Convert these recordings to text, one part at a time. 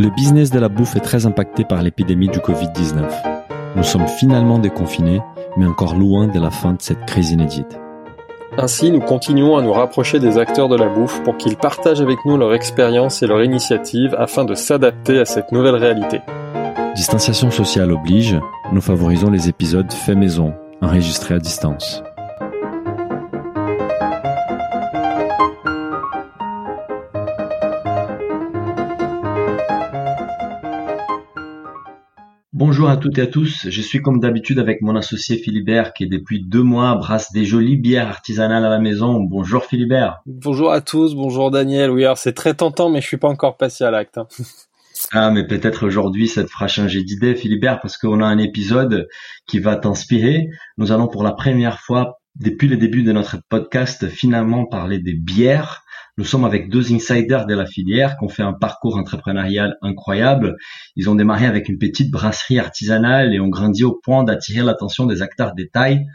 Le business de la bouffe est très impacté par l'épidémie du Covid-19. Nous sommes finalement déconfinés, mais encore loin de la fin de cette crise inédite. Ainsi, nous continuons à nous rapprocher des acteurs de la bouffe pour qu'ils partagent avec nous leur expérience et leur initiative afin de s'adapter à cette nouvelle réalité. Distanciation sociale oblige, nous favorisons les épisodes faits maison, enregistrés à distance. Bonjour à toutes et à tous, je suis comme d'habitude avec mon associé Philibert qui depuis deux mois brasse des jolies bières artisanales à la maison. Bonjour Philibert. Bonjour à tous, bonjour Daniel. Oui, alors c'est très tentant mais je suis pas encore passé à l'acte. Hein. Ah, mais peut-être aujourd'hui ça te fera changer d'idée Philibert parce qu'on a un épisode qui va t'inspirer. Nous allons pour la première fois depuis le début de notre podcast finalement parler des bières nous sommes avec deux insiders de la filière qui ont fait un parcours entrepreneurial incroyable. Ils ont démarré avec une petite brasserie artisanale et ont grandi au point d'attirer l'attention des acteurs détail.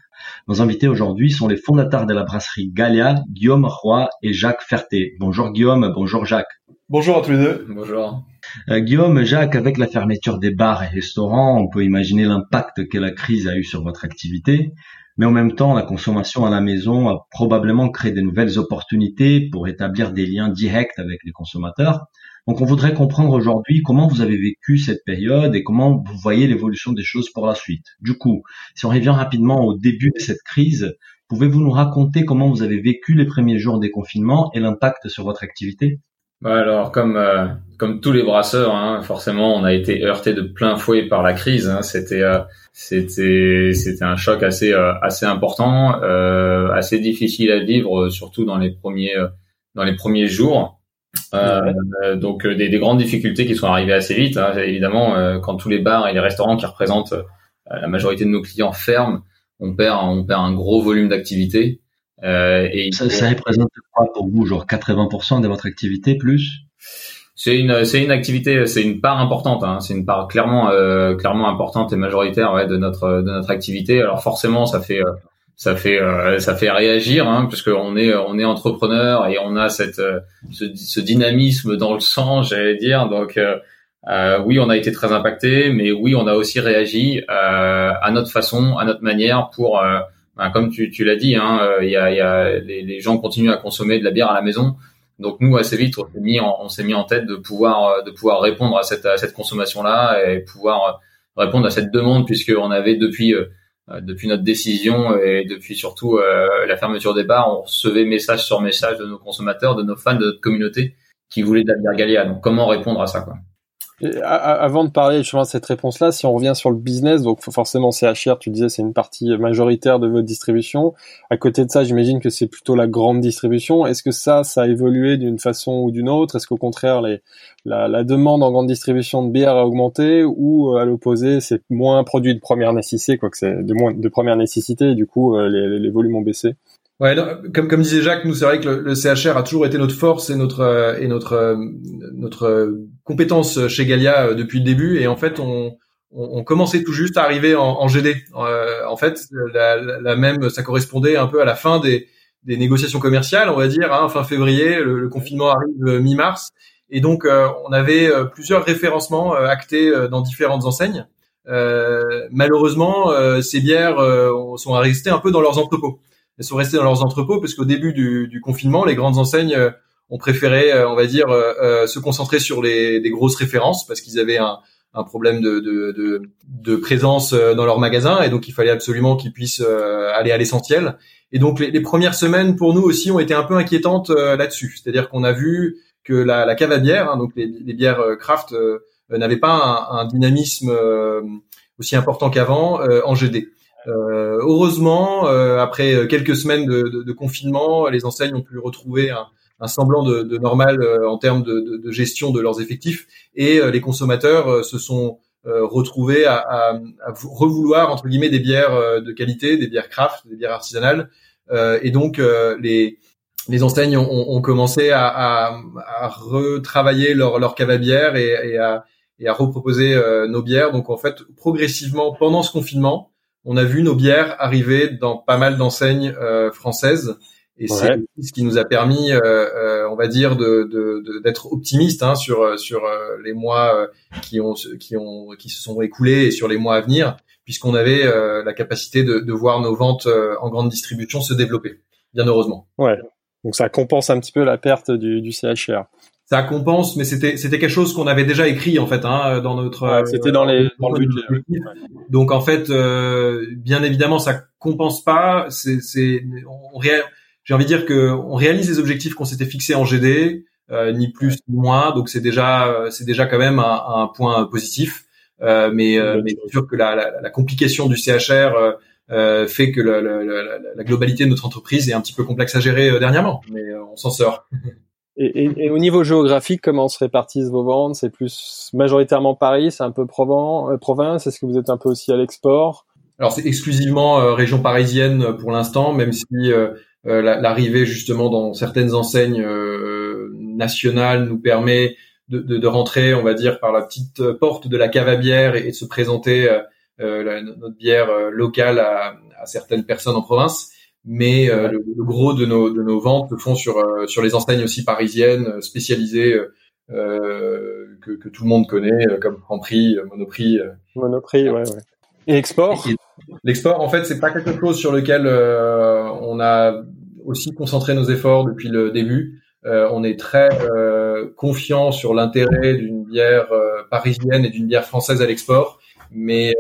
Nos invités aujourd'hui sont les fondateurs de la brasserie Galia, Guillaume Roy et Jacques Ferté. Bonjour Guillaume, bonjour Jacques. Bonjour à tous les deux. Bonjour. Euh, Guillaume, Jacques, avec la fermeture des bars et restaurants, on peut imaginer l'impact que la crise a eu sur votre activité. Mais en même temps, la consommation à la maison a probablement créé de nouvelles opportunités pour établir des liens directs avec les consommateurs. Donc on voudrait comprendre aujourd'hui comment vous avez vécu cette période et comment vous voyez l'évolution des choses pour la suite. Du coup, si on revient rapidement au début de cette crise, pouvez-vous nous raconter comment vous avez vécu les premiers jours des confinements et l'impact sur votre activité? Bah, alors, comme euh, comme tous les brasseurs, hein, forcément, on a été heurté de plein fouet par la crise. Hein. C'était euh, c'était c'était un choc assez euh, assez important, assez difficile à vivre, surtout dans les premiers dans les premiers jours. donc des, des, grandes difficultés qui sont arrivées assez vite. Hein. Évidemment, quand tous les bars et les restaurants qui représentent la majorité de nos clients ferment, on perd on perd un gros volume d'activité. Euh, et ça, ça, représente quoi pour vous, genre 80% de votre activité plus? C'est une, c'est une activité, c'est une part importante. Hein, c'est une part clairement, euh, clairement importante et majoritaire ouais, de notre, de notre activité. Alors forcément, ça fait, euh, ça fait, euh, ça fait réagir, hein, puisque on est, on est entrepreneur et on a cette, euh, ce, ce dynamisme dans le sang, j'allais dire. Donc euh, oui, on a été très impacté, mais oui, on a aussi réagi euh, à notre façon, à notre manière pour ben, comme tu, l'as dit, hein, euh, y a, y a, les, gens continuent à consommer de la bière à la maison. Donc nous, assez vite, on s'est mis en, tête de pouvoir, euh, de pouvoir répondre à cette, consommation-là et pouvoir euh, répondre à cette demande, puisqu'on avait depuis depuis notre décision et depuis surtout la fermeture des bars, on recevait message sur message de nos consommateurs, de nos fans, de notre communauté qui voulaient de la bière Galia. Donc comment répondre à ça quoi? Avant de parler justement de cette réponse-là, si on revient sur le business, donc forcément CHR, tu disais c'est une partie majoritaire de votre distribution. À côté de ça, j'imagine que c'est plutôt la grande distribution. Est-ce que ça, ça a évolué d'une façon ou d'une autre? Est-ce qu'au contraire, la, demande en grande distribution de bière a augmenté ou euh, à l'opposé, c'est moins produit de première nécessité, quoi que c'est de moins de première nécessité, et du coup euh, les volumes ont baissé? Ouais, comme comme disait Jacques, nous c'est vrai que le, CHR a toujours été notre force et notre euh, euh, euh, compétence chez Galia depuis le début et en fait on on, commençait tout juste à arriver en, en GD. en fait, la, même ça correspondait un peu à la fin des négociations commerciales, on va dire, hein, fin février, le, confinement arrive mi-mars et donc on avait plusieurs référencements actés dans différentes enseignes. malheureusement, ces bières sont restées un peu dans leurs entrepôts elles sont restées dans leurs entrepôts parce qu'au début du, du, confinement, les grandes enseignes euh, ont préféré, euh, on va dire, euh, se concentrer sur les, les grosses références parce qu'ils avaient un, un problème de, de, de, de, présence dans leurs magasins et donc il fallait absolument qu'ils puissent aller à l'essentiel. Et donc les, les, premières semaines pour nous aussi ont été un peu inquiétantes là-dessus, c'est-à-dire qu'on a vu que la, la cave à bière, hein, donc les, les, bières craft, n'avaient pas un, un dynamisme aussi important qu'avant en GD. Euh, heureusement, euh, après quelques semaines de, de, de, confinement, les enseignes ont pu retrouver un, un semblant de, de normal euh, en termes de, gestion de leurs effectifs et les consommateurs se sont retrouvés à, à, à, revouloir entre guillemets des bières de qualité, des bières craft, des bières artisanales, et donc les les enseignes ont, ont commencé à, à, retravailler leur, leur bière et, et, à, et à reproposer nos bières. Donc en fait, progressivement pendant ce confinement, on a vu nos bières arriver dans pas mal d'enseignes euh, françaises et c'est ce qui nous a permis, euh, euh, on va dire, de d'être de, optimiste hein, sur sur les mois qui ont qui ont qui se sont écoulés et sur les mois à venir, puisqu'on avait la capacité de, de voir nos ventes en grande distribution se développer, bien heureusement. Ouais. Donc ça compense un petit peu la perte du, du CHR ça compense, mais c'était c'était quelque chose qu'on avait déjà écrit en fait hein, dans notre. c'était dans les dans le budget. Donc en fait, euh, bien évidemment, ça compense pas. C'est c'est on j'ai envie de dire que on réalise les objectifs qu'on s'était fixés en GD, euh, ni plus ni moins. Donc c'est déjà c'est déjà quand même un, un point positif. Euh, mais euh, mais c'est sûr que la, la, la, complication du CHR euh, fait que la, la, globalité de notre entreprise est un petit peu complexe à gérer dernièrement, mais on s'en sort. Et, et, et, au niveau géographique, comment se répartissent vos ventes? C'est plus majoritairement Paris, c'est un peu Provence, euh, province? Est-ce que vous êtes un peu aussi à l'export? Alors c'est exclusivement euh, région parisienne euh, pour l'instant, même si l'arrivée justement dans certaines enseignes nationales nous permet de, de, de, rentrer, on va dire, par la petite porte de la cave à bière et, de se présenter notre bière locale à, à certaines personnes en province mais euh, le, gros de nos, de nos ventes se font sur, euh, sur les enseignes aussi parisiennes euh, spécialisées que, que, tout le monde connaît, comme Franprix, Monoprix. Monoprix, ouais, ouais. Et export L'export, en fait, c'est pas quelque chose sur lequel on a aussi concentré nos efforts depuis le début. on est très confiant sur l'intérêt d'une bière parisienne et d'une bière française à l'export, mais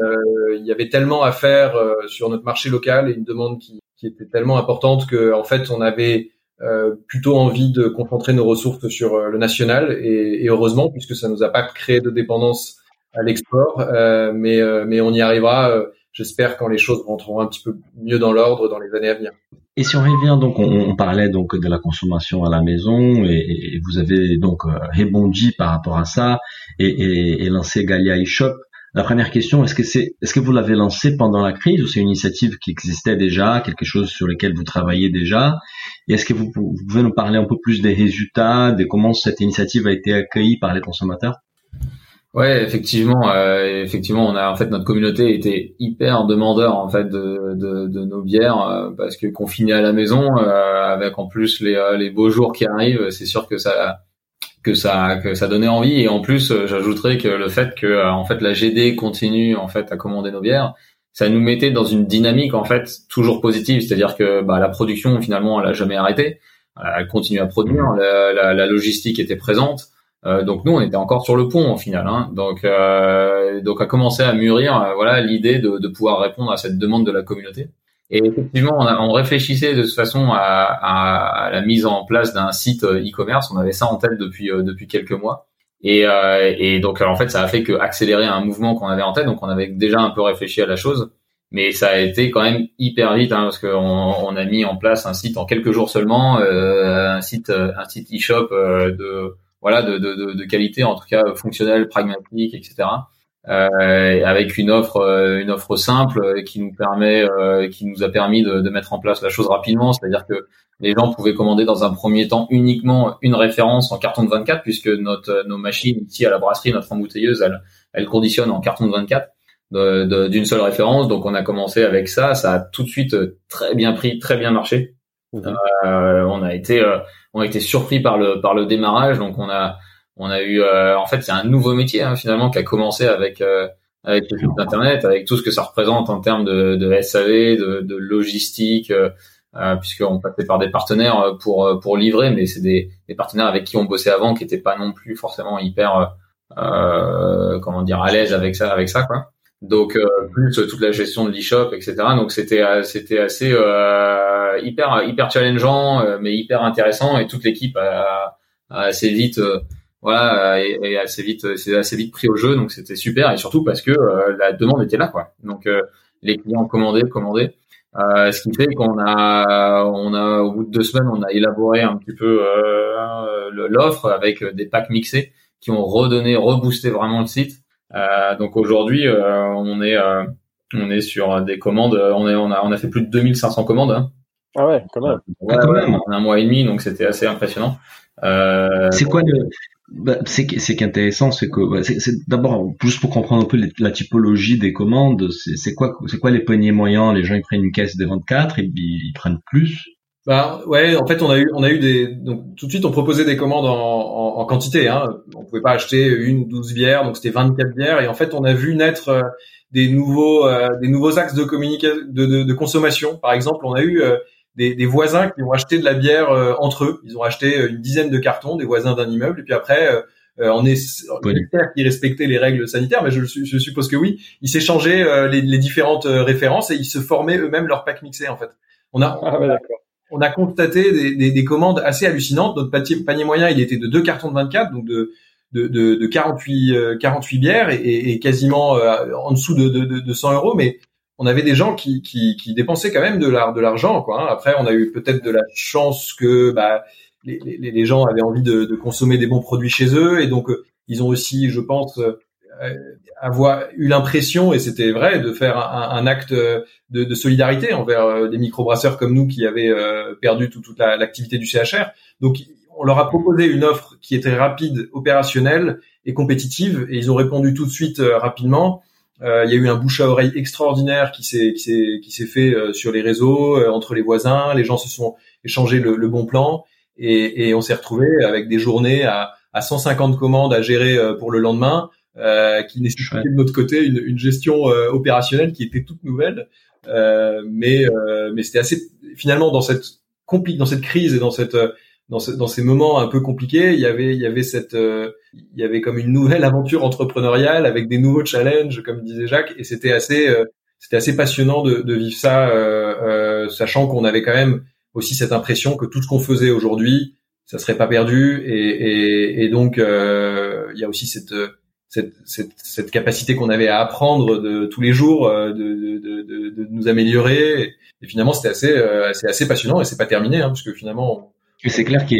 il y avait tellement à faire sur notre marché local et une demande qui, qui était tellement importante que en fait on avait euh, plutôt envie de concentrer nos ressources sur euh, le national et, heureusement puisque ça nous a pas créé de dépendance à l'export euh, mais mais on y arrivera j'espère quand les choses rentreront un petit peu mieux dans l'ordre dans les années à venir. Et si on revient donc on, parlait donc de la consommation à la maison et, vous avez donc rebondi par rapport à ça et, et lancé Galia eShop la première question, est-ce que c'est, est-ce que vous l'avez lancé pendant la crise ou c'est une initiative qui existait déjà, quelque chose sur lequel vous travaillez déjà? Et est-ce que vous, pouvez nous parler un peu plus des résultats, de comment cette initiative a été accueillie par les consommateurs? Ouais, effectivement, euh, effectivement, on a en fait notre communauté était hyper demandeur en fait de, de, de nos bières euh, parce que confiné à la maison, euh, avec en plus les, les beaux jours qui arrivent, c'est sûr que ça que ça que ça donnait envie. Et en plus euh, j'ajouterais que le fait que euh, en fait la GD continue en fait à commander nos bières ça nous mettait dans une dynamique en fait toujours positive. C'est-à-dire que bah, la production finalement elle a jamais arrêté. Elle continue à produire. La, la, la logistique était présente. Euh, donc nous on était encore sur le pont au final hein. donc euh, donc a commencé à mûrir voilà l'idée de, de pouvoir répondre à cette demande de la communauté et effectivement, on, on, réfléchissait de toute façon à, à, à la mise en place d'un site euh, e-commerce. On avait ça en tête depuis euh, depuis quelques mois. Et, euh, et donc en fait, ça a fait que accélérer un mouvement qu'on avait en tête. Donc on avait déjà un peu réfléchi à la chose, mais ça a été quand même hyper vite hein, parce qu'on on a mis en place un site en quelques jours seulement, euh, un site un site e-shop de voilà de, de, de, qualité en tout cas fonctionnel, pragmatique, etc euh, avec une offre euh, une offre simple euh, qui nous permet euh, qui nous a permis de, de, mettre en place la chose rapidement. C'est-à-dire que les gens pouvaient commander dans un premier temps uniquement une référence en carton de 24 puisque notre nos machines ici à la brasserie notre embouteilleuse elle elle conditionne en carton de 24 d'une seule référence. Donc on a commencé avec ça. Ça a tout de suite très bien pris très bien marché. Mmh. on a été on a été surpris par le par le démarrage. Donc on a on a eu, euh, en fait, c'est un nouveau métier hein, finalement qui a commencé avec euh, avec le site internet, avec tout ce que ça représente en termes de, de SAV, de, de logistique, euh, euh, puisqu'on passait par des partenaires pour pour livrer, mais c'est des, des partenaires avec qui on bossait avant, qui étaient pas non plus forcément hyper euh, comment dire à l'aise avec ça, avec ça quoi. Donc plus toute la gestion de l'e-shop, etc. Donc c'était c'était assez hyper hyper challengeant, mais hyper intéressant et toute l'équipe a, a, assez vite voilà euh, et, assez vite euh, c'est assez vite pris au jeu donc c'était super et surtout parce que euh, la demande était là quoi. Donc les clients commandaient commandaient. Euh, ce qui fait qu'on a on a au bout de deux semaines on a élaboré un petit peu euh, l'offre avec des packs mixés qui ont redonné reboosté vraiment le site. Euh, donc aujourd'hui on est on est sur des commandes on est on a on a fait plus de 2500 commandes hein. ah ouais quand même, ouais, quand même. en un mois et demi donc c'était assez impressionnant. C'est quoi le bah, c'est c'est qu'intéressant, c'est que bah, d'abord juste pour comprendre un peu la typologie des commandes, c'est quoi c'est quoi les poignées moyens? Les gens ils prennent une caisse de 24 et ils, ils prennent plus? Bah ouais, en fait on a eu on a eu des donc tout de suite on proposait des commandes en, en, en quantité. Hein. On pouvait pas acheter une ou douze bières, donc c'était 24 bières. Et en fait on a vu naître euh, des nouveaux euh, des nouveaux axes de communication de, de, consommation. Par exemple, on a eu euh, des, des, voisins qui ont acheté de la bière entre eux. Ils ont acheté une dizaine de cartons, des voisins d'un immeuble, et puis après on est qui respectait les règles sanitaires, mais je, je suppose que oui. Ils s'échangeaient les, les, différentes références et ils se formaient eux-mêmes leur pack mixé en fait. On a, ah, on a constaté des, des, des, commandes assez hallucinantes. Notre panier, panier, moyen, il était de deux cartons de 24, donc de de, de, de 48 48 euh, bières et, et quasiment euh, en dessous de, de, de 100 euros, mais on avait des gens qui, qui, qui dépensaient quand même de l'argent quoi. Hein. Après, on a eu peut-être de la chance que bah, les, gens avaient envie de, de, consommer des bons produits chez eux et donc euh, ils ont aussi, je pense, euh, avoir eu l'impression, et c'était vrai, de faire un, acte de, solidarité envers euh, des microbrasseurs comme nous qui avaient euh, perdu toute l'activité du CHR. Donc, on leur a proposé une offre qui était rapide, opérationnelle et compétitive, et ils ont répondu tout de suite rapidement. Euh, il y a eu un bouche à oreille extraordinaire qui s'est qui s'est qui s'est fait sur les réseaux entre les voisins. Les gens se sont échangés le, le bon plan et, et on s'est retrouvé avec des journées à, à 150 commandes à gérer pour le lendemain euh, qui nécessitait de notre côté une, une gestion euh, opérationnelle qui était toute nouvelle. Euh, mais mais c'était assez finalement dans cette dans cette crise et dans cette dans, ce, dans, ces moments un peu compliqués, il y avait, il y avait cette, il y avait comme une nouvelle aventure entrepreneuriale avec des nouveaux challenges, comme disait Jacques, et c'était assez, c'était assez passionnant de, de vivre ça, euh, sachant qu'on avait quand même aussi cette impression que tout ce qu'on faisait aujourd'hui, ça serait pas perdu, et, et, et donc il y a aussi cette cette, cette, cette capacité qu'on avait à apprendre de tous les jours, euh, de, de, de, nous améliorer. Et, finalement, c'était assez, euh, assez, assez passionnant et c'est pas terminé, hein, parce que finalement. C'est clair que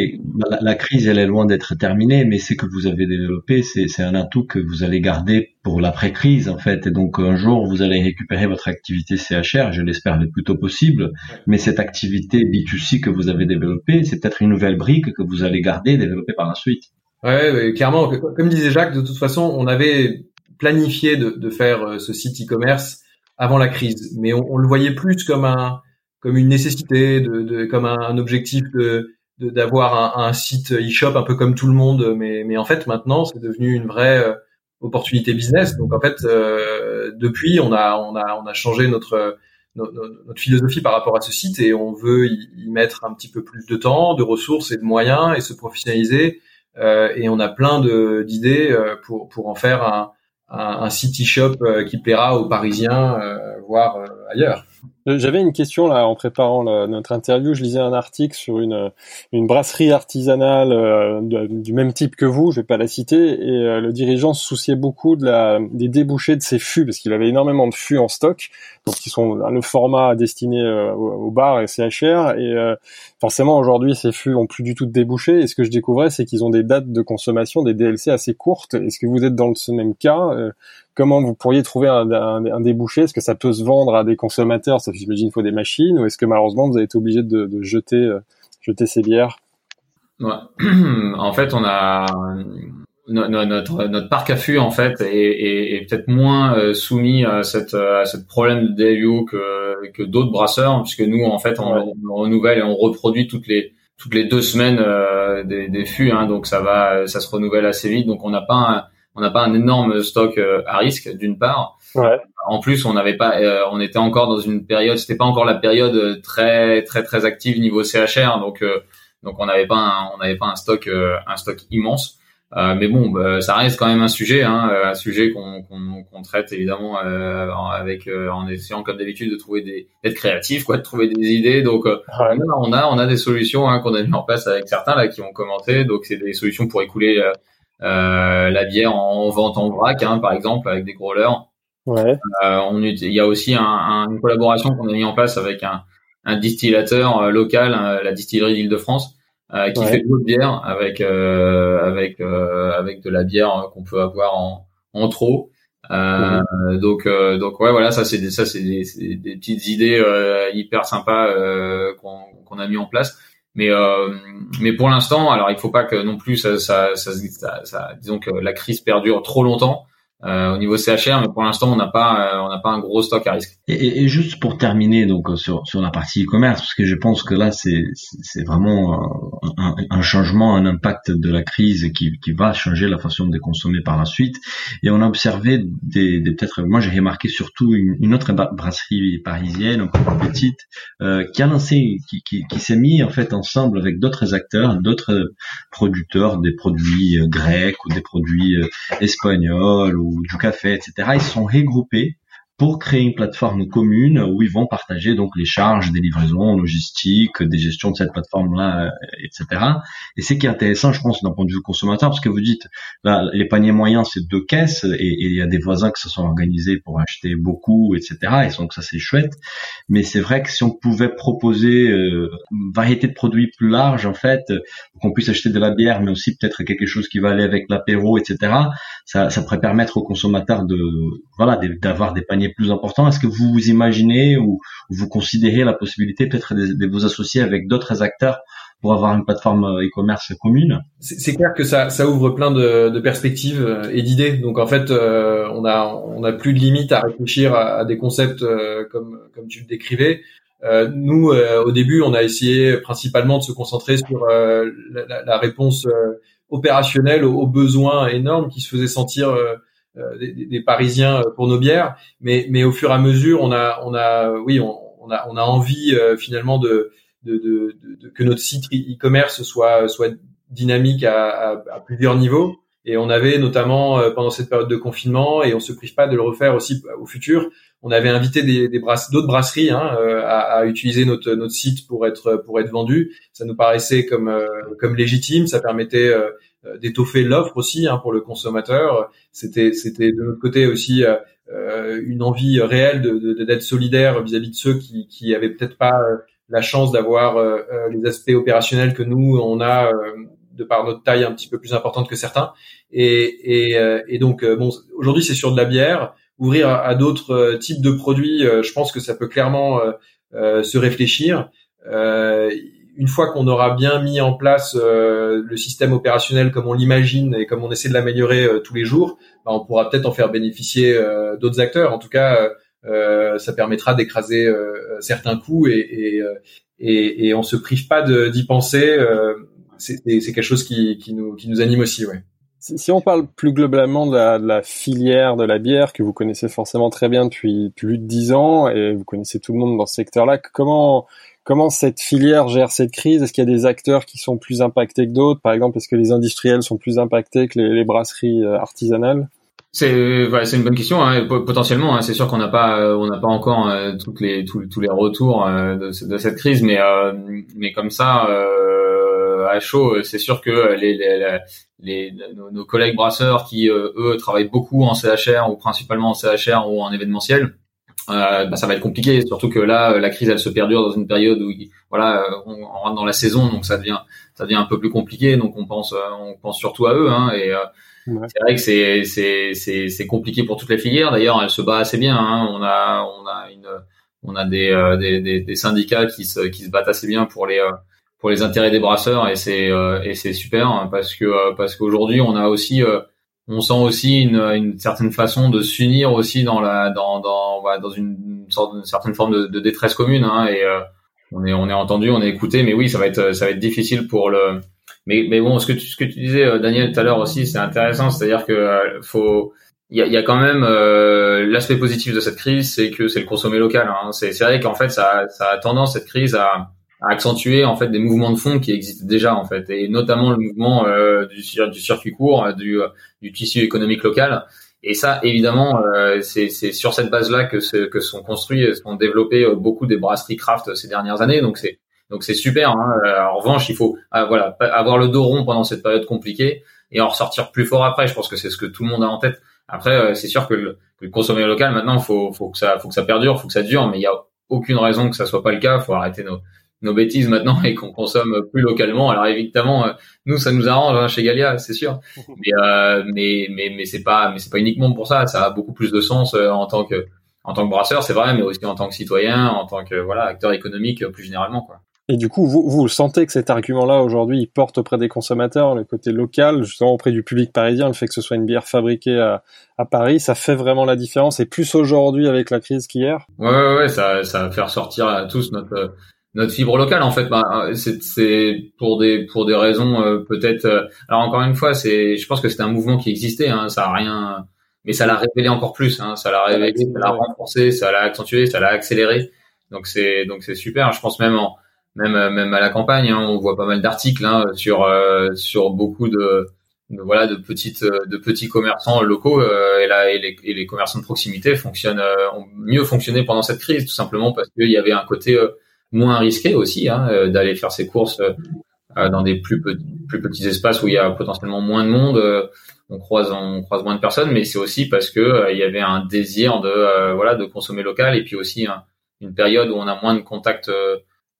la, la, crise, elle est loin d'être terminée, mais c'est que vous avez développé, c'est un atout que vous allez garder pour l'après-crise, en fait. Et donc, un jour, vous allez récupérer votre activité CHR, je l'espère le plus tôt possible, mais cette activité B2C que vous avez développée, c'est peut-être une nouvelle brique que vous allez garder développer par la suite. Ouais, clairement. Comme disait Jacques, de toute façon, on avait planifié de, de faire euh, ce site e-commerce avant la crise, mais on, on, le voyait plus comme un comme une nécessité, de, de comme un, objectif de d'avoir un, site e-shop un peu comme tout le monde, mais mais en fait maintenant c'est devenu une vraie euh, opportunité business. Donc en fait euh, depuis on a on a on a changé notre, notre philosophie par rapport à ce site et on veut y, mettre un petit peu plus de temps, de ressources et de moyens et se professionnaliser euh, et on a plein d'idées euh, pour pour en faire un, un, un city shop euh, qui plaira aux Parisiens, voire ailleurs. J'avais une question là en préparant notre interview. Je lisais un article sur une une brasserie artisanale euh, du même type que vous. Je vais pas la citer. Et euh, le dirigeant se souciait beaucoup de la des débouchés de ses fûts parce qu'il avait énormément de fûts en stock, donc qui sont le format destiné euh, au, bar et CHR. Et forcément aujourd'hui ces fûts ont plus du tout de débouchés. Et ce que je découvrais, c'est qu'ils ont des dates de consommation, des DLC assez courtes. Est-ce que vous êtes dans ce même cas? Comment vous pourriez trouver un, un, débouché? Est-ce que ça peut se vendre à des consommateurs? J'imagine, il faut des machines. Ou est-ce que malheureusement, vous avez été obligé de, de jeter, euh, jeter ces bières? Ouais. En fait, on a notre, notre parc à fûts en fait est, est, peut-être moins euh, soumis à cette à ce problème de DLU que que d'autres brasseurs puisque nous en fait on, on, renouvelle et on reproduit toutes les toutes les deux semaines euh, des, des fûts hein, donc ça va ça se renouvelle assez vite donc on n'a pas un, on n'a pas un énorme stock euh, à risque d'une part. Ouais. En plus, on n'avait pas, euh, on était encore dans une période, c'était pas encore la période euh, très très très active niveau CHR, donc donc on n'avait pas un, on n'avait pas un stock un stock immense. mais bon, bah, ça reste quand même un sujet, hein, un sujet qu'on qu'on traite évidemment avec en essayant comme d'habitude de trouver des d'être créatif, quoi, de trouver des idées. Donc on a on a des solutions hein, qu'on a mis en place avec certains là qui ont commenté. Donc c'est des solutions pour écouler euh, la bière en vente en vrac, hein, par exemple, avec des growlers. Ouais. Euh, on, il y a aussi un, une collaboration qu'on a mis en place avec un, un distillateur euh, local, la distillerie d'Île-de-France, euh, qui fait de l'eau de bière avec euh, avec avec de la bière qu'on peut avoir en, en trop. Donc donc ouais voilà ça c'est ça c'est des, des, petites idées hyper sympas qu'on qu'on a mis en place. Mais euh, mais pour l'instant, alors il faut pas que non plus ça, ça, ça, ça, disons que la crise perdure trop longtemps. Au niveau CHR, mais pour l'instant on n'a pas on n'a pas un gros stock à risque. Et, et, juste pour terminer donc sur sur la partie e-commerce, parce que je pense que là c'est c'est vraiment un, un, changement, un impact de la crise qui qui va changer la façon de consommer par la suite. Et on a observé des, des peut-être, moi j'ai remarqué surtout une, une, autre brasserie parisienne, encore plus petite, euh, qui a lancé, qui, qui, qui s'est mis en fait ensemble avec d'autres acteurs, d'autres producteurs des produits euh, grecs ou des produits euh, espagnols ou du café, etc. Ils sont regroupés pour créer une plateforme commune où ils vont partager donc les charges des livraisons logistiques, des gestions de cette plateforme-là, euh, etc. Et c'est qui est intéressant, je pense, d'un point de vue consommateur, parce que vous dites, là, les paniers moyens, c'est deux caisses, et il y a des voisins qui se sont organisés pour acheter beaucoup, etc. Et donc ça, c'est chouette. Mais c'est vrai que si on pouvait proposer euh, une variété de produits plus large, en fait, qu'on puisse acheter de la bière, mais aussi peut-être quelque chose qui va aller avec l'apéro, etc. Ça, ça pourrait permettre aux consommateurs de, voilà, d'avoir des paniers plus important. Est-ce que vous vous imaginez ou vous considérez la possibilité peut-être de, vous associer avec d'autres acteurs pour avoir une plateforme euh, e-commerce commune? C'est clair que ça, ça ouvre plein de, perspectives euh, et d'idées. Donc en fait, euh, on a on a plus de limites à réfléchir à, des concepts comme comme tu le décrivais. Nous, au début, on a essayé principalement de se concentrer sur la, réponse opérationnelle aux, besoins énormes qui se faisaient sentir des, des, Parisiens euh, pour nos bières, mais mais au fur et à mesure, on a on a oui on, on a on a envie euh, finalement de, de, de, de, que notre site e-commerce soit soit dynamique à, à, plusieurs niveaux. Et on avait notamment pendant cette période de confinement, et on se prive pas de le refaire aussi au futur, on avait invité des, des brasse, d'autres brasseries hein, à, à, utiliser notre notre site pour être pour être vendu. Ça nous paraissait comme comme légitime. Ça permettait euh, d'étoffer l'offre aussi hein, pour le consommateur. C'était c'était de notre côté aussi euh, euh, une envie réelle de, d'être solidaire vis-à-vis de ceux qui qui avaient peut-être pas la chance d'avoir les aspects opérationnels que nous on a de par notre taille un petit peu plus importante que certains. Et, et, et donc bon, aujourd'hui c'est sur de la bière. Ouvrir à, d'autres types de produits, je pense que ça peut clairement se réfléchir. Euh, une fois qu'on aura bien mis en place euh, le système opérationnel comme on l'imagine et comme on essaie de l'améliorer euh, tous les jours, bah, on pourra peut-être en faire bénéficier euh, d'autres acteurs. En tout cas, ça permettra d'écraser certains coûts et, et, et, et, on se prive pas d'y penser. c'est quelque chose qui, qui, nous, qui nous anime aussi, ouais. Si on parle plus globalement de la, de la, filière de la bière que vous connaissez forcément très bien depuis plus de dix ans et vous connaissez tout le monde dans ce secteur-là, comment Comment cette filière gère cette crise? Est-ce qu'il y a des acteurs qui sont plus impactés que d'autres? Par exemple, est-ce que les industriels sont plus impactés que les, brasseries euh, artisanales? C'est voilà, c'est une bonne question. Hein. Potentiellement, hein, c'est sûr qu'on n'a pas euh, on n'a pas encore euh, les tous, les retours de, cette crise, mais mais comme ça à chaud, c'est sûr que les, les, les nos, collègues brasseurs qui eux travaillent beaucoup en CHR ou principalement en CHR ou en événementiel, euh, bah, ça va être compliqué, surtout que là, la crise, elle se perdure dans une période où, voilà, euh, on, rentre dans la saison, donc ça devient, ça devient un peu plus compliqué. Donc on pense, euh, on pense surtout à eux. Hein, et c'est vrai que c'est, c'est, c'est, c'est compliqué pour toutes les filières. D'ailleurs, elle se bat assez bien. Hein. On a, on a une, on a des, des, des, syndicats qui se, qui se battent assez bien pour les, pour les intérêts des brasseurs, et c'est, et c'est super hein, parce que, parce qu'aujourd'hui, on a aussi on sent aussi une, une certaine façon de s'unir aussi dans la dans dans dans une sorte une certaine forme de, de détresse commune hein, et euh, on est on est entendu on est écouté mais oui ça va être ça va être difficile pour le mais mais bon ce que tu, ce que tu disais euh, Daniel tout à l'heure aussi c'est intéressant c'est-à-dire que euh, faut il y a, y a, quand même l'aspect positif de cette crise c'est que c'est le consommer local hein. c'est c'est vrai qu'en fait ça ça a tendance cette crise à accentuer en fait des mouvements de fond qui existent déjà en fait. Et notamment le mouvement euh, du, du, circuit court euh, du, euh, du tissu économique local. Et ça évidemment c'est sur cette base là que que sont construits sont développés beaucoup des brasseries craft ces dernières années. Donc c'est donc c'est super hein. en revanche il faut voilà avoir le dos rond pendant cette période compliquée et en ressortir plus fort après. Je pense que c'est ce que tout le monde a en tête. Après c'est sûr que le, que le consommer local maintenant faut faut que ça faut que ça perdure faut que ça dure mais il y a aucune raison que ça soit pas le cas. Faut arrêter nos nos bêtises maintenant et qu'on consomme plus localement. Alors évidemment, euh, nous ça nous arrange hein, chez Galia, c'est sûr. Mais euh, mais mais mais c'est pas mais c'est pas uniquement pour ça. Ça a beaucoup plus de sens euh, en tant que en tant que brasseur, c'est vrai, mais aussi en tant que citoyen, en tant que voilà acteur économique plus généralement quoi. Et du coup, vous, vous sentez que cet argument-là, aujourd'hui, il porte auprès des consommateurs, le côté local, justement auprès du public parisien, le fait que ce soit une bière fabriquée à, à Paris, ça fait vraiment la différence, et plus aujourd'hui avec la crise qu'hier Ouais, ouais, ouais, ça, ça va faire sortir à tous notre notre fibre locale en fait. Bah, c'est pour des pour des raisons euh, peut-être euh, alors encore une fois c'est je pense que c'était un mouvement qui existait hein, ça a rien mais ça l'a révélé encore plus hein, ça l'a révélé ça l'a renforcé ça l'a accentué ça l'a accéléré. Donc c'est donc c'est super. Je pense même en même même à la campagne, hein, on voit pas mal d'articles hein, sur euh, sur beaucoup de, voilà de petites de petits commerçants locaux euh, et là et les, et les, commerçants de proximité fonctionnent euh, ont mieux fonctionné pendant cette crise tout simplement parce qu'il y avait un côté moins risqué aussi hein, d'aller faire ses courses dans des plus, plus petits espaces où il y a potentiellement moins de monde on croise on croise moins de personnes mais c'est aussi parce que il y avait un désir de voilà de consommer local et puis aussi une période où on a moins de contacts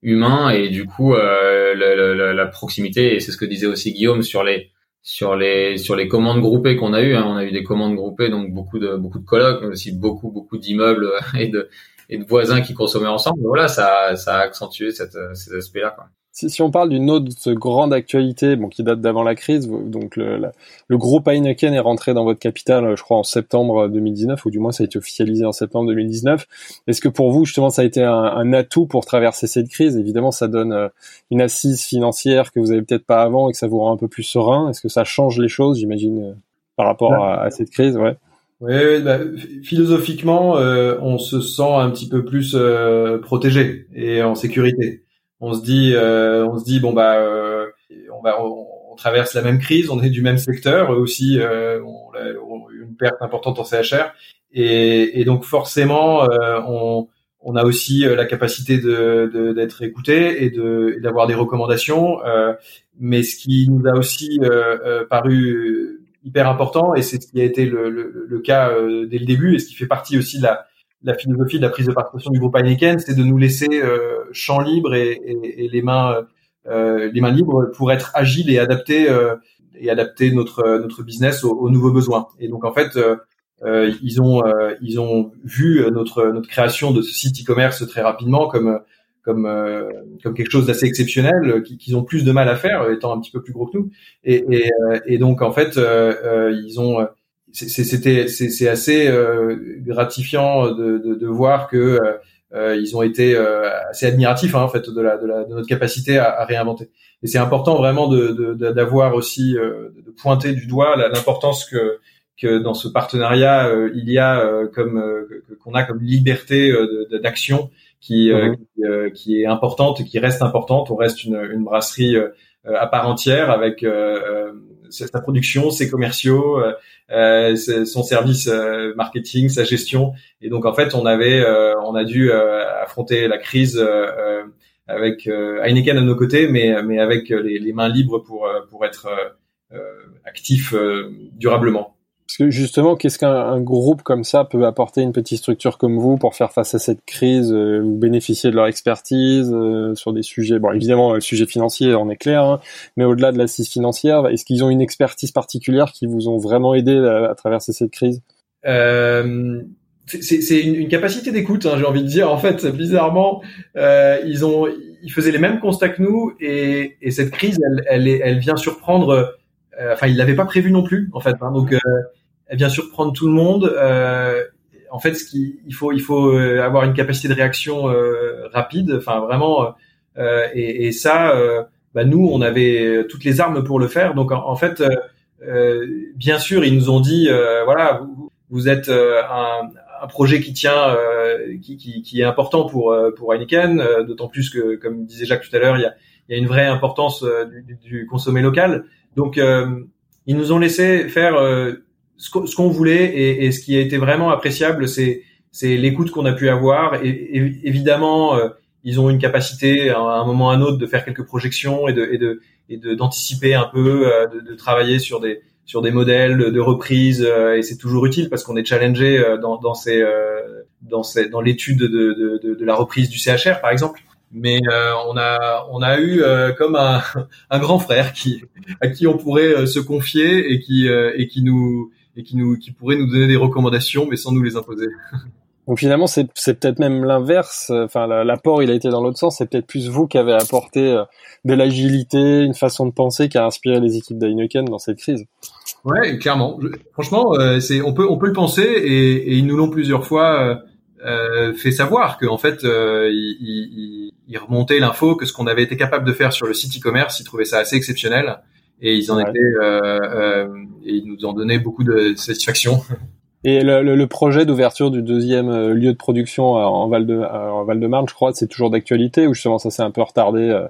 humain et du coup euh, la, la, proximité et c'est ce que disait aussi Guillaume sur les sur les sur les commandes groupées qu'on a eu hein. on a eu des commandes groupées donc beaucoup de beaucoup de colocs mais aussi beaucoup beaucoup d'immeubles et de et de voisins qui consommaient ensemble voilà ça ça a accentué cette, cet aspect là quoi si, si on parle d'une autre grande actualité, bon, qui date d'avant la crise, donc le, le, groupe Heineken est rentré dans votre capitale, je crois, en septembre 2019, ou du moins ça a été officialisé en septembre 2019. Est-ce que pour vous, justement, ça a été un, un, atout pour traverser cette crise? Évidemment, ça donne euh, une assise financière que vous avez peut-être pas avant et que ça vous rend un peu plus serein. Est-ce que ça change les choses, j'imagine, euh, par rapport à, cette crise? Ouais. Oui, bah, philosophiquement, euh, on se sent un petit peu plus protégé et en sécurité on se dit, euh, on se dit bon bah, euh, on va, on, traverse la même crise, on est du même secteur, aussi, euh, on, une perte importante en CHR, et, et donc forcément, on, on a aussi la capacité de d'être écouté et de d'avoir des recommandations. mais ce qui nous a aussi paru hyper important, et c'est ce qui a été le, le, le cas dès le début, et ce qui fait partie aussi de la la philosophie de la prise de participation du groupe Heineken, c'est de nous laisser euh, champ libre et, et, et les mains euh, les mains libres pour être agile et adapter euh, et adapter notre notre business aux, nouveaux besoins. Et donc en fait, euh, ils ont ils ont vu notre notre création de ce site e-commerce très rapidement comme comme comme quelque chose d'assez exceptionnel qu'ils ont plus de mal à faire étant un petit peu plus gros que nous et et, et donc en fait ils ont c'était c'est assez euh, gratifiant de, de, de, voir que euh, euh ils ont été euh, assez admiratifs hein, en fait de, la, de, la, de notre capacité à, à réinventer. Et c'est important vraiment de d'avoir aussi de pointer du doigt l'importance que que dans ce partenariat il y a comme qu'on a comme liberté d'action qui, mmh. qui, qui est importante qui reste importante. On reste une, une brasserie à part entière avec sa production, ses commerciaux, euh, euh son service euh, marketing, sa gestion. Et donc en fait, on avait, euh, on a dû affronter la crise avec Heineken à nos côtés, mais mais avec les, les mains libres pour pour être actif durablement. Parce que justement, qu'est-ce qu'un groupe comme ça peut apporter une petite structure comme vous pour faire face à cette crise, euh, bénéficier de leur expertise euh, sur des sujets, bon évidemment le sujet financier on est clair, hein, mais au-delà de l'assise financière, est-ce qu'ils ont une expertise particulière qui vous ont vraiment aidé à, traverser cette crise? Euh, c'est une, capacité d'écoute, hein, j'ai envie de dire. En fait, bizarrement, euh, ils ont, ils faisaient les mêmes constats que nous, et, et cette crise, elle, elle, vient surprendre euh, enfin, il l'avait pas prévu non plus, en fait. Hein, donc, euh, vient surprendre tout le monde. Euh, en fait, ce qui, il faut, il faut avoir une capacité de réaction rapide. Enfin, vraiment. Et, et, ça, bah, nous, on avait toutes les armes pour le faire. Donc, en, fait, bien sûr, ils nous ont dit, voilà, vous, vous êtes un, un projet qui tient, qui, qui, qui, est important pour pour Heineken, d'autant plus que, comme disait Jacques tout à l'heure, il y a, il y a une vraie importance du, du consommer local. Donc, euh, ils nous ont laissé faire euh, ce qu'on voulait et, et, ce qui a été vraiment appréciable, c'est c'est l'écoute qu'on a pu avoir. Et, évidemment, euh, ils ont une capacité à un moment ou à un autre de faire quelques projections et de et de et d'anticiper un peu, de, de, travailler sur des sur des modèles de reprise et c'est toujours utile parce qu'on est challengé dans, dans ces dans ces dans l'étude de, de, de, la reprise du CHR par exemple mais euh, on a on a eu euh, comme un, un, grand frère qui à qui on pourrait euh, se confier et qui et qui nous et qui nous qui pourrait nous donner des recommandations mais sans nous les imposer. Donc finalement, c'est peut-être même l'inverse. Enfin, l'apport, il a été dans l'autre sens. C'est peut-être plus vous qui avez apporté euh, de l'agilité, une façon de penser qui a inspiré les équipes d'Heineken dans cette crise. Ouais, clairement. franchement, euh, c'est on peut on peut le penser et, et ils nous l'ont plusieurs fois euh, euh fait savoir qu'en fait euh, ils, ils, remontaient l'info que ce qu'on avait été capable de faire sur le site e-commerce, ils trouvaient ça assez exceptionnel et ils en étaient et ils nous en donnaient beaucoup de satisfaction. Et le, le, projet d'ouverture du deuxième lieu de production en Val de en Val de Marne, je crois, c'est toujours d'actualité ou justement ça s'est un peu retardé.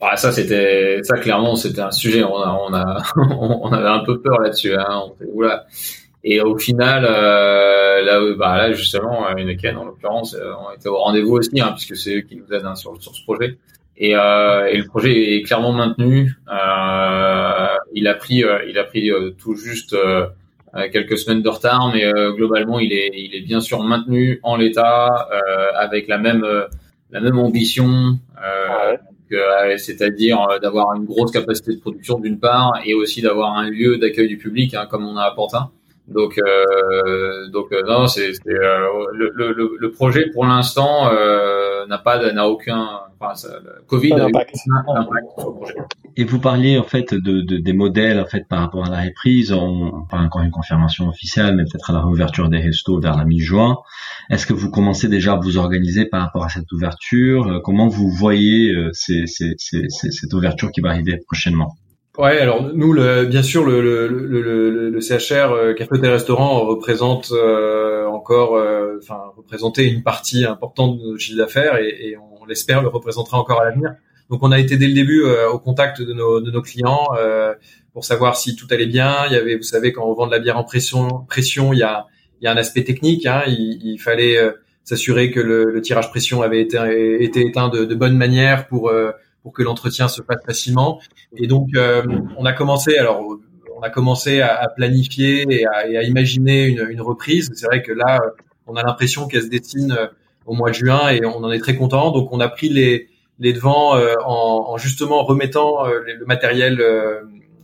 Bah, ça c'était ça clairement c'était un sujet on a on a on avait un peu peur là-dessus hein. oula. et au final euh, là bah là justement Heineken en l'occurrence euh, on était au rendez-vous aussi hein, puisque c'est eux qui nous aident hein, sur sur ce projet et, euh, et le projet est clairement maintenu euh, il a pris euh, il a pris tout juste quelques semaines de retard mais globalement il est il est bien sûr maintenu en l'état avec la même la même ambition euh, euh, c'est-à-dire euh, d'avoir une grosse capacité de production d'une part et aussi d'avoir un lieu d'accueil du public hein, comme on a à Pantin. Donc, euh, donc euh, non, c'est le, le, le, projet pour l'instant n'a pas n'a aucun enfin, ça, le Covid n'a impact sur le projet. Et vous parliez en fait de, de, des modèles en fait par rapport à la reprise, on, pas encore une confirmation officielle, mais peut-être à la réouverture des restos vers la mi-juin. Est-ce que vous commencez déjà à vous organiser par rapport à cette ouverture? Comment vous voyez ces, ces, ces, cette ouverture qui va arriver prochainement? Ouais, alors nous, le, bien sûr, le, le, le, le CHR euh, Café et Restaurant représente euh, encore, euh, enfin, représentait une partie importante de notre chiffre d'affaires et, et, on l'espère le représentera encore à l'avenir. Donc, on a été dès le début au contact de nos, de nos clients pour savoir si tout allait bien. Il y avait, vous savez, quand on vend de la bière en pression, pression, il y a, il y a un aspect technique. Hein, il, il, fallait s'assurer que le, tirage pression avait été, été éteint de, de bonne manière pour pour que l'entretien se fasse facilement. Et donc, euh, on a commencé, alors, on a commencé à, à planifier et à, et à imaginer une, une reprise. C'est vrai que là, on a l'impression qu'elle se dessine euh, au mois de juin et on en est très content. Donc, on a pris les, les devants euh, en, en, justement remettant le matériel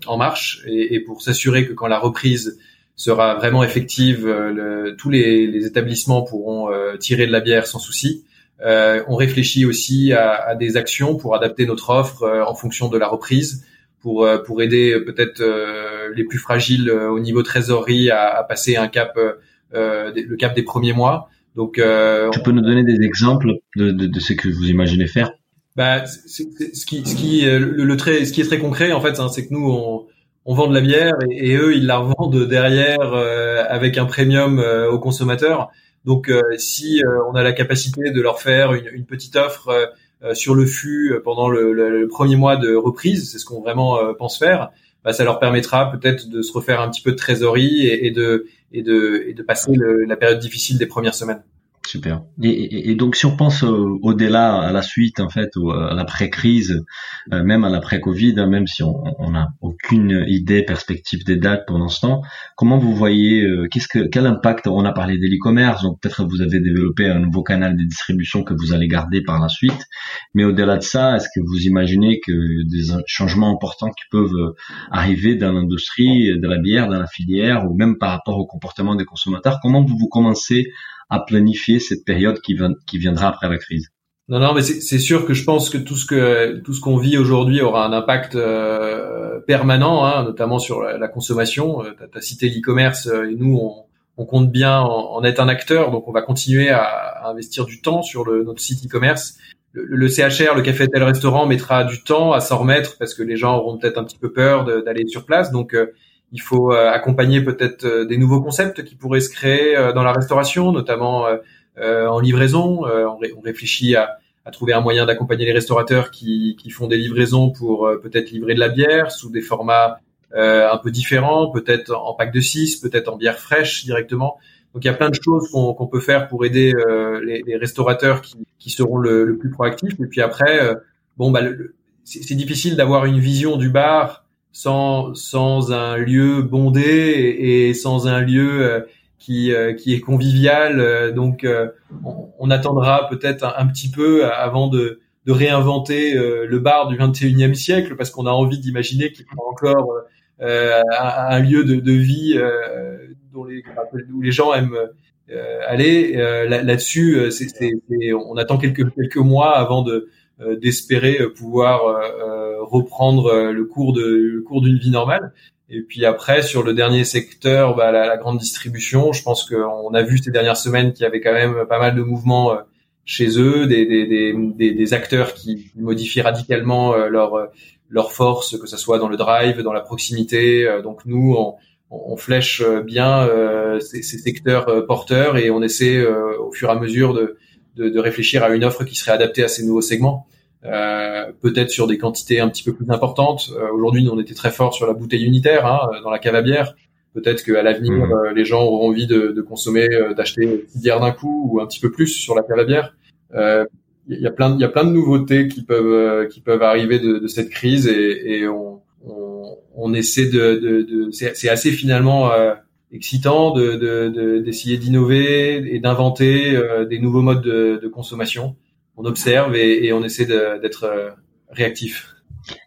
en marche et, et pour s'assurer que quand la reprise sera vraiment effective, le, tous les, les, établissements pourront tirer de la bière sans souci. Euh, on réfléchit aussi à, à, des actions pour adapter notre offre euh, en fonction de la reprise, pour euh, pour aider peut-être les plus fragiles au niveau trésorerie à, à passer un cap, le cap des premiers mois. Donc, tu peux nous donner des exemples de, de, de ce que vous imaginez faire? Bah, ce qui, ce qui, le, le, très, ce qui est très concret en fait, hein, c'est que nous on, on vend de la bière et, et, eux ils la revendent derrière avec un premium aux consommateurs. Donc, euh, si euh, on a la capacité de leur faire une, petite offre euh, sur le fût pendant le, premier mois de reprise, c'est ce qu'on vraiment pense faire. Bah, ça leur permettra peut-être de se refaire un petit peu de trésorerie et, de, passer la période difficile des premières semaines. Super. Et, donc si on pense au-delà, à la suite en fait, ou à l'après-crise, euh, même à l'après-Covid, hein, même si on n'a aucune idée, perspective des dates pour l'instant, comment vous voyez, euh, quel impact On a parlé de l'e-commerce, donc peut-être vous avez développé un nouveau canal de distribution que vous allez garder par la suite. Mais au-delà de ça, est-ce que vous imaginez que des changements importants qui peuvent euh, arriver dans l'industrie de la bière, dans la filière, ou même par rapport au comportement des consommateurs Comment vous vous commencez à planifier cette période qui, qui viendra après la crise non, non, mais c'est sûr que je pense que tout ce que tout ce qu'on vit aujourd'hui aura un impact euh, permanent, hein, notamment sur la, consommation. Euh, tu as, cité l'e-commerce euh, et nous, on, on compte bien en, être un acteur, donc on va continuer à, investir du temps sur le, notre site e-commerce. Le, le, CHR, le café tel restaurant, mettra du temps à s'en remettre parce que les gens auront peut-être un petit peu peur d'aller sur place. Donc il faut euh, accompagner peut-être euh, des nouveaux concepts qui pourraient se créer euh, dans la restauration, notamment en livraison. On, réfléchit à, trouver un moyen d'accompagner les restaurateurs qui, font des livraisons pour peut-être livrer de la bière sous des formats un peu différents, peut-être en pack de 6, peut-être en bière fraîche directement. Donc il y a plein de choses qu'on peut faire pour aider les, restaurateurs qui, seront le, plus proactifs. Et puis après, bon bah c'est difficile d'avoir une vision du bar sans sans un lieu bondé et, sans un lieu euh, qui euh, qui est convivial. Euh, donc on, attendra peut-être un, petit peu avant de de réinventer le bar du 21e siècle parce qu'on a envie d'imaginer qu'il y a encore un, lieu de, de vie dont les, où les gens aiment aller là-dessus. on attend quelques quelques mois avant de d'espérer pouvoir reprendre le cours de le cours d'une vie normale. Et puis après, sur le dernier secteur, bah, la, la, grande distribution, je pense qu'on a vu ces dernières semaines qu'il y avait quand même pas mal de mouvements euh, chez eux, des, des, des, des, acteurs qui modifient radicalement euh, leur leur force, que ce soit dans le drive, dans la proximité. Euh, donc nous, on, on flèche bien ces, ces, secteurs porteurs et on essaie au fur et à mesure de, de, de réfléchir à une offre qui serait adaptée à ces nouveaux segments. Euh, peut-être sur des quantités un petit peu plus importantes. Euh, aujourd'hui, on était très fort sur la bouteille unitaire hein, dans la cave à bière. Peut-être qu'à l'avenir, mmh. euh, les gens auront envie de, de consommer, d'acheter une petite bière d'un coup ou un petit peu plus sur la cave à bière. Il y a plein, il y a plein de nouveautés qui peuvent, qui peuvent arriver de, de cette crise et, et on, on, on, essaie de, de, de c'est assez finalement excitant de d'essayer d'innover et d'inventer des nouveaux modes de, de consommation on observe et, on essaie d'être euh, réactif.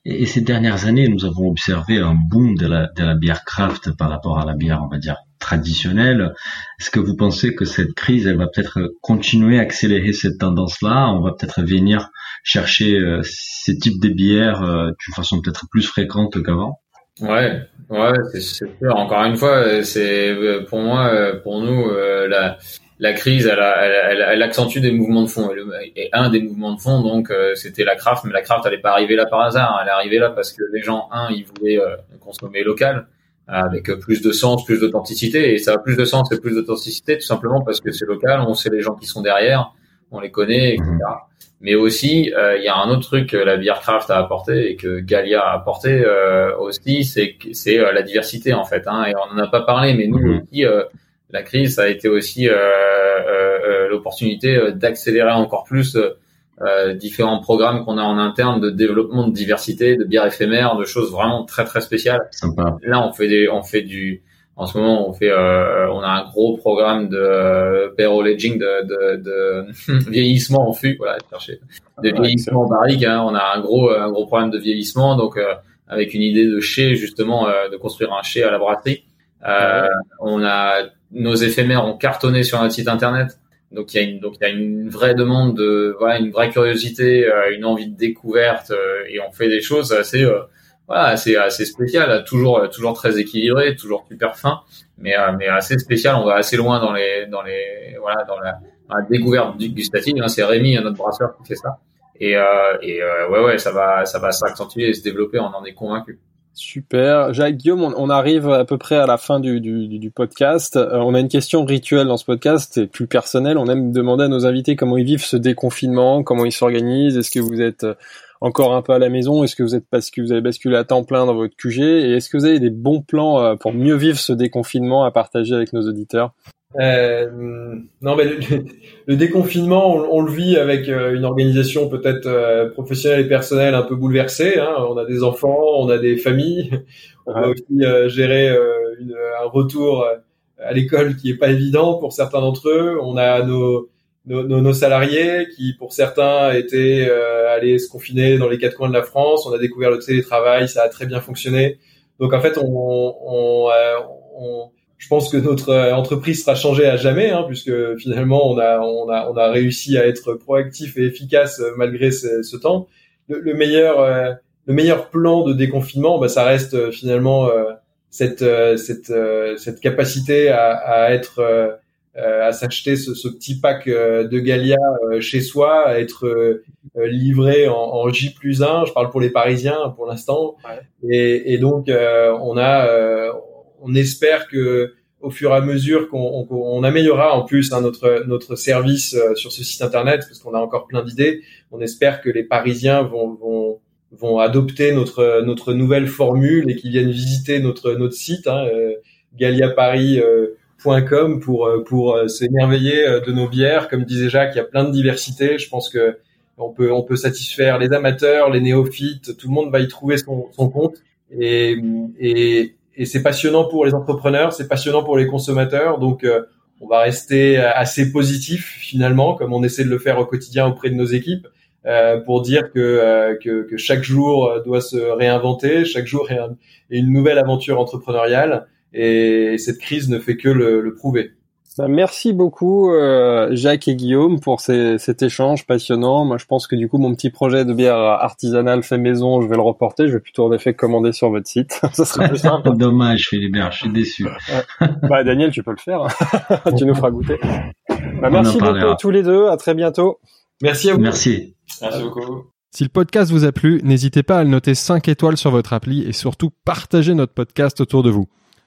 Et, ces dernières années, nous avons observé un boom de la, de la bière craft par rapport à la bière, on va dire, traditionnelle. Est-ce que vous pensez que cette crise, elle va peut-être continuer à accélérer cette tendance-là? On va peut-être venir chercher euh, ces types de bières euh, d'une façon peut-être plus fréquente qu'avant? Ouais, ouais, c'est sûr. Encore une fois, c'est pour moi, pour nous, la la crise, elle, elle, elle, accentue des mouvements de fond. Et un des mouvements de fond, donc, euh, c'était la craft. Mais la craft, elle n'est pas arrivée là par hasard. Elle est arrivée là parce que les gens, un, ils voulaient euh, consommer local avec plus de sens, plus d'authenticité. Et ça a plus de sens et plus d'authenticité tout simplement parce que c'est local. On sait les gens qui sont derrière, on les connaît, etc. Mhm. Mais aussi, euh, il y a un autre truc que la bière craft a apporté et que Galia a apporté aussi, c'est c'est la diversité en fait. Hein, et on n'en a pas parlé, mais nous mhm. aussi la crise, ça a été aussi euh, euh, euh l'opportunité euh, d'accélérer encore plus euh, différents programmes qu'on a en interne de développement de diversité, de bières éphémères, de choses vraiment très très spéciales. Sympa. Là, on fait des, on fait du, en ce moment, on fait, on a un gros programme de payroll aging, de, de, de vieillissement en fût, voilà, chercher, de vieillissement en barrique. Hein. On a un gros, un gros problème de vieillissement, donc avec une idée de chai justement, de construire un chai à la brasserie. Euh, on a nos éphémères ont cartonné sur notre site internet. Donc il y a une donc il y a une vraie demande de voilà une vraie curiosité, euh, une envie de découverte euh, et on fait des choses assez euh, voilà assez assez spéciales, toujours toujours très équilibré, toujours super fin, mais mais assez spécial. On va assez loin dans les dans les voilà dans la, découverte du gustative. Hein, c'est Rémi, notre brasseur, qui fait ça. Et et ouais ouais ça va ça va s'accentuer et se développer. On en est convaincu. Super. Jacques Guillaume, on, arrive à peu près à la fin du, podcast. Euh, on a une question rituelle dans ce podcast, c'est plus personnel. On aime demander à nos invités comment ils vivent ce déconfinement, comment ils s'organisent. Est-ce que vous êtes euh, encore un peu à la maison? Est-ce que vous êtes parce que vous avez basculé à temps plein dans votre QG Et est-ce que vous avez des bons plans euh, pour mieux vivre ce déconfinement à partager avec nos auditeurs? Euh, non, mais le, déconfinement, on, le vit avec euh, une organisation peut-être euh, professionnelle et personnelle un peu bouleversée. Hein. On a des enfants, on a des familles, on va aussi euh, gérer une, un retour à l'école qui est pas évident pour certains d'entre eux. On a nos, nos, nos, salariés qui, pour certains, étaient allés se confiner dans les quatre coins de la France. On a découvert le télétravail, ça a très bien fonctionné. Donc en fait, on, on, on je pense que notre euh, entreprise sera changée à jamais, hein, puisque finalement on a, on, a, on a réussi à être proactif et efficace euh, malgré ce, temps. Le, meilleur, euh, le meilleur plan de déconfinement, bah, ça reste finalement cette, cette, cette capacité à, à être, à s'acheter ce, ce, petit pack de Galia chez soi, à être livré en, en, J plus 1. Je parle pour les Parisiens pour l'instant. Et, et, donc on a on espère que au fur et à mesure qu'on on, améliorera en plus hein, notre notre service euh, sur ce site internet parce qu'on a encore plein d'idées. On espère que les Parisiens vont vont vont adopter notre notre nouvelle formule et qu'ils viennent visiter notre notre site hein, euh, galiaparis.com euh, pour pour s'émerveiller de nos bières. Comme disait Jacques, il y a plein de diversité. Je pense que on peut on peut satisfaire les amateurs, les néophytes. Tout le monde va y trouver son, son compte. Et, et, et c'est passionnant pour les entrepreneurs, c'est passionnant pour les consommateurs. Donc, euh, on va rester assez positif finalement, comme on essaie de le faire au quotidien auprès de nos équipes, euh, pour dire que, euh, que, que, chaque jour doit se réinventer, chaque jour est, une nouvelle aventure entrepreneuriale, et cette crise ne fait que le, le prouver. Bah, merci beaucoup euh, Jacques et Guillaume pour ces, cet échange passionnant. Moi, je pense que du coup, mon petit projet de bière artisanale fait maison, je vais le reporter. Je vais plutôt en effet commander sur votre site. Ça serait plus simple. Dommage, Philibert, je suis déçu. bah Daniel, tu peux le faire. Hein. tu nous feras goûter. Bah, merci beaucoup tous les deux. À très bientôt. Merci à vous. Merci. Merci beaucoup. Si le podcast vous a plu, n'hésitez pas à le noter 5 étoiles sur votre appli et surtout partagez notre podcast autour de vous.